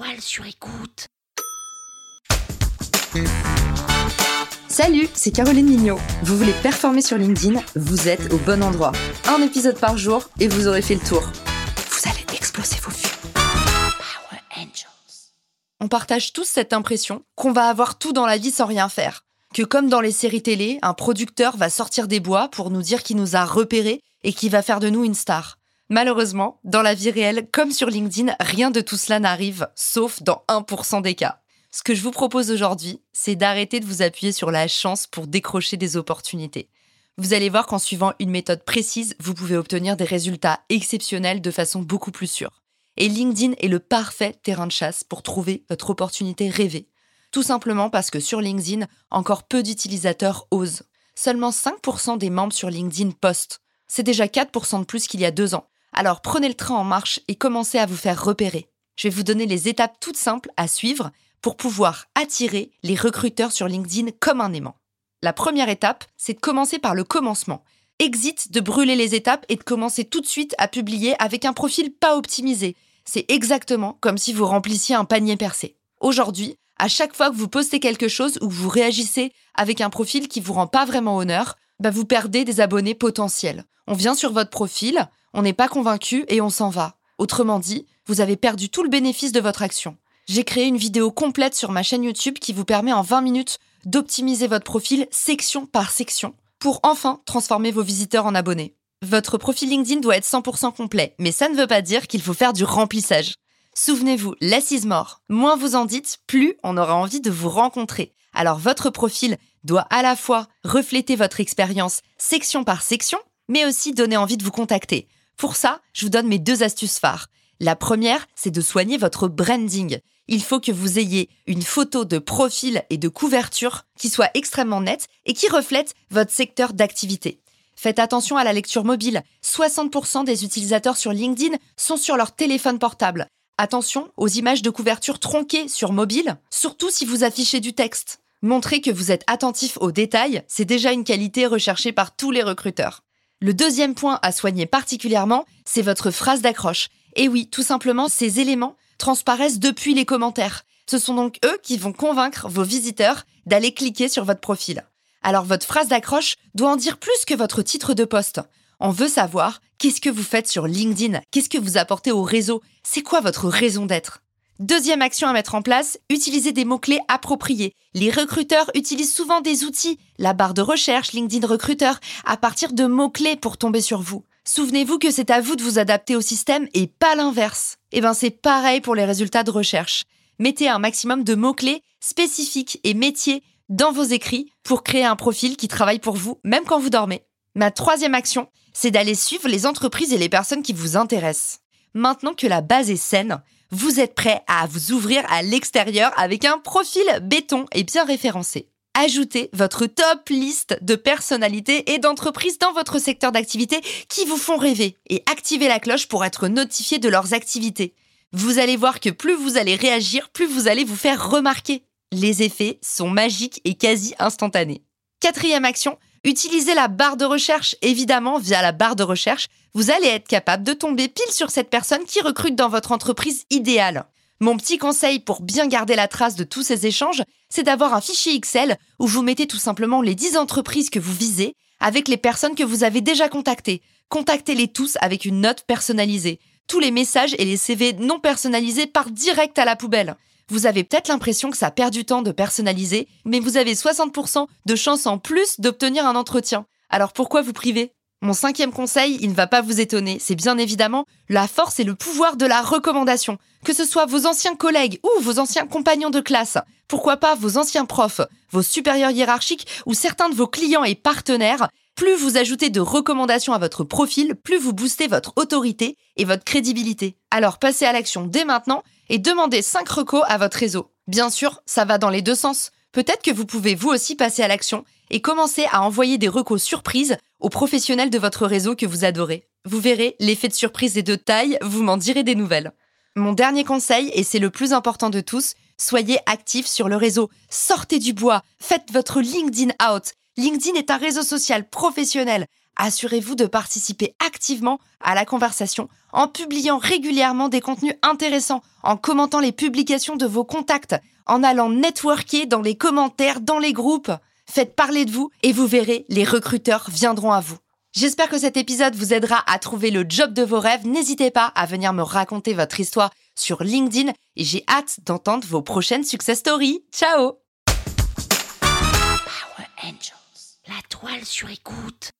poil sur écoute. Salut, c'est Caroline Mignot. Vous voulez performer sur LinkedIn Vous êtes au bon endroit. Un épisode par jour et vous aurez fait le tour. Vous allez exploser vos vues. Power Angels. On partage tous cette impression qu'on va avoir tout dans la vie sans rien faire. Que comme dans les séries télé, un producteur va sortir des bois pour nous dire qu'il nous a repérés et qu'il va faire de nous une star. Malheureusement, dans la vie réelle, comme sur LinkedIn, rien de tout cela n'arrive, sauf dans 1% des cas. Ce que je vous propose aujourd'hui, c'est d'arrêter de vous appuyer sur la chance pour décrocher des opportunités. Vous allez voir qu'en suivant une méthode précise, vous pouvez obtenir des résultats exceptionnels de façon beaucoup plus sûre. Et LinkedIn est le parfait terrain de chasse pour trouver votre opportunité rêvée. Tout simplement parce que sur LinkedIn, encore peu d'utilisateurs osent. Seulement 5% des membres sur LinkedIn postent. C'est déjà 4% de plus qu'il y a deux ans. Alors prenez le train en marche et commencez à vous faire repérer. Je vais vous donner les étapes toutes simples à suivre pour pouvoir attirer les recruteurs sur LinkedIn comme un aimant. La première étape, c'est de commencer par le commencement. Exit de brûler les étapes et de commencer tout de suite à publier avec un profil pas optimisé. C'est exactement comme si vous remplissiez un panier percé. Aujourd'hui, à chaque fois que vous postez quelque chose ou que vous réagissez avec un profil qui vous rend pas vraiment honneur, bah vous perdez des abonnés potentiels. On vient sur votre profil, on n'est pas convaincu et on s'en va. Autrement dit, vous avez perdu tout le bénéfice de votre action. J'ai créé une vidéo complète sur ma chaîne YouTube qui vous permet en 20 minutes d'optimiser votre profil section par section pour enfin transformer vos visiteurs en abonnés. Votre profil LinkedIn doit être 100% complet, mais ça ne veut pas dire qu'il faut faire du remplissage. Souvenez-vous, less is more. Moins vous en dites, plus on aura envie de vous rencontrer. Alors votre profil doit à la fois refléter votre expérience section par section, mais aussi donner envie de vous contacter. Pour ça, je vous donne mes deux astuces phares. La première, c'est de soigner votre branding. Il faut que vous ayez une photo de profil et de couverture qui soit extrêmement nette et qui reflète votre secteur d'activité. Faites attention à la lecture mobile. 60% des utilisateurs sur LinkedIn sont sur leur téléphone portable. Attention aux images de couverture tronquées sur mobile, surtout si vous affichez du texte. Montrez que vous êtes attentif aux détails, c'est déjà une qualité recherchée par tous les recruteurs. Le deuxième point à soigner particulièrement, c'est votre phrase d'accroche. Et oui, tout simplement, ces éléments transparaissent depuis les commentaires. Ce sont donc eux qui vont convaincre vos visiteurs d'aller cliquer sur votre profil. Alors votre phrase d'accroche doit en dire plus que votre titre de poste. On veut savoir qu'est-ce que vous faites sur LinkedIn, qu'est-ce que vous apportez au réseau, c'est quoi votre raison d'être? Deuxième action à mettre en place, utilisez des mots-clés appropriés. Les recruteurs utilisent souvent des outils, la barre de recherche, LinkedIn Recruteur, à partir de mots-clés pour tomber sur vous. Souvenez-vous que c'est à vous de vous adapter au système et pas l'inverse. Eh ben c'est pareil pour les résultats de recherche. Mettez un maximum de mots-clés spécifiques et métiers dans vos écrits pour créer un profil qui travaille pour vous, même quand vous dormez. Ma troisième action, c'est d'aller suivre les entreprises et les personnes qui vous intéressent. Maintenant que la base est saine, vous êtes prêt à vous ouvrir à l'extérieur avec un profil béton et bien référencé. Ajoutez votre top liste de personnalités et d'entreprises dans votre secteur d'activité qui vous font rêver et activez la cloche pour être notifié de leurs activités. Vous allez voir que plus vous allez réagir, plus vous allez vous faire remarquer. Les effets sont magiques et quasi instantanés. Quatrième action, utilisez la barre de recherche. Évidemment, via la barre de recherche, vous allez être capable de tomber pile sur cette personne qui recrute dans votre entreprise idéale. Mon petit conseil pour bien garder la trace de tous ces échanges, c'est d'avoir un fichier Excel où vous mettez tout simplement les 10 entreprises que vous visez avec les personnes que vous avez déjà contactées. Contactez-les tous avec une note personnalisée. Tous les messages et les CV non personnalisés partent direct à la poubelle. Vous avez peut-être l'impression que ça perd du temps de personnaliser, mais vous avez 60% de chances en plus d'obtenir un entretien. Alors pourquoi vous priver Mon cinquième conseil, il ne va pas vous étonner, c'est bien évidemment la force et le pouvoir de la recommandation. Que ce soit vos anciens collègues ou vos anciens compagnons de classe, pourquoi pas vos anciens profs, vos supérieurs hiérarchiques ou certains de vos clients et partenaires, plus vous ajoutez de recommandations à votre profil, plus vous boostez votre autorité et votre crédibilité. Alors passez à l'action dès maintenant et demandez 5 recos à votre réseau. Bien sûr, ça va dans les deux sens. Peut-être que vous pouvez vous aussi passer à l'action et commencer à envoyer des recos surprises aux professionnels de votre réseau que vous adorez. Vous verrez, l'effet de surprise est de taille, vous m'en direz des nouvelles. Mon dernier conseil, et c'est le plus important de tous, soyez actifs sur le réseau. Sortez du bois, faites votre LinkedIn out. LinkedIn est un réseau social professionnel. Assurez-vous de participer activement à la conversation en publiant régulièrement des contenus intéressants, en commentant les publications de vos contacts, en allant networker dans les commentaires, dans les groupes. Faites parler de vous et vous verrez, les recruteurs viendront à vous. J'espère que cet épisode vous aidera à trouver le job de vos rêves. N'hésitez pas à venir me raconter votre histoire sur LinkedIn et j'ai hâte d'entendre vos prochaines success stories. Ciao Power Angels. La toile sur écoute.